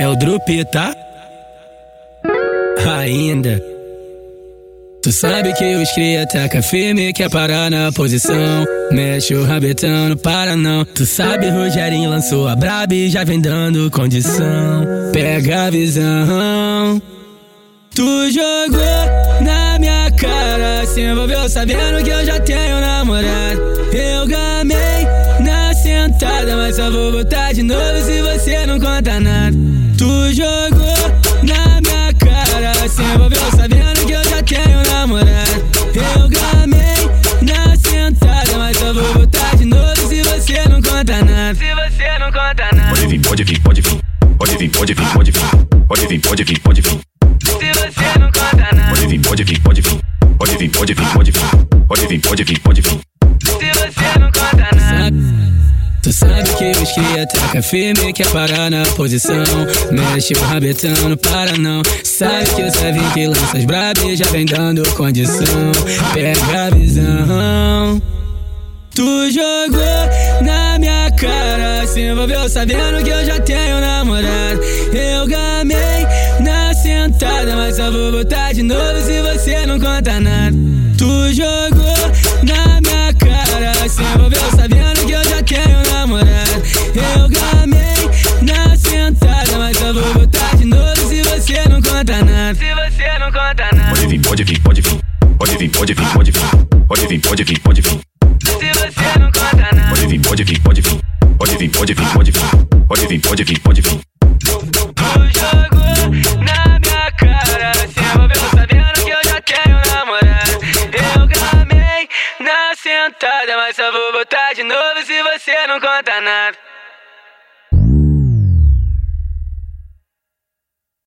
É o Drupi, tá? Ainda. Tu sabe que os cria taca firme, quer parar na posição. Mexe o rabetão, não para não. Tu sabe, Rogerinho lançou a braba e já vem dando condição. Pega a visão. Tu jogou na minha cara, se envolveu sabendo que eu já tenho namorado. Mas só vou botar de novo se você não conta nada. Tu jogou na minha cara, se envolveu sabendo que eu já tenho namorado. Eu gamei na sentada, mas só vou botar de novo se você não conta nada. Se você não conta nada. Pode vir, pode vir, pode vir. Pode vir, pode vir, pode vir. Pode vir, pode vir, pode vir. Se você não conta nada. Pode vir, pode vir, pode vir. Pode vir, pode vir, pode vir. Pode vir, pode vir, Tu sabe que os cria taca firme, quer parar na posição. Mexe o rabetão, não para não. Sabe que eu sei que lança as brabas já vem dando condição. Pega a visão. Tu jogou na minha cara, se envolveu sabendo que eu já tenho namorado. Eu gamei na sentada, mas só vou botar de novo se você não conta nada. Tu jogou Pode vir, pode vir, pode vir. Pode vir, pode vir, pode vir. Pode vir, pode vir. Se você não conta nada. Pode vir, pode vir, pode vir. Pode vir, pode vir, pode vir. Pode vir, pode vir, pode vir. Na minha cara, se envolveu sabendo que eu já tenho namorado. Eu gamei na sentada, mas só vou botar de novo se você não conta nada.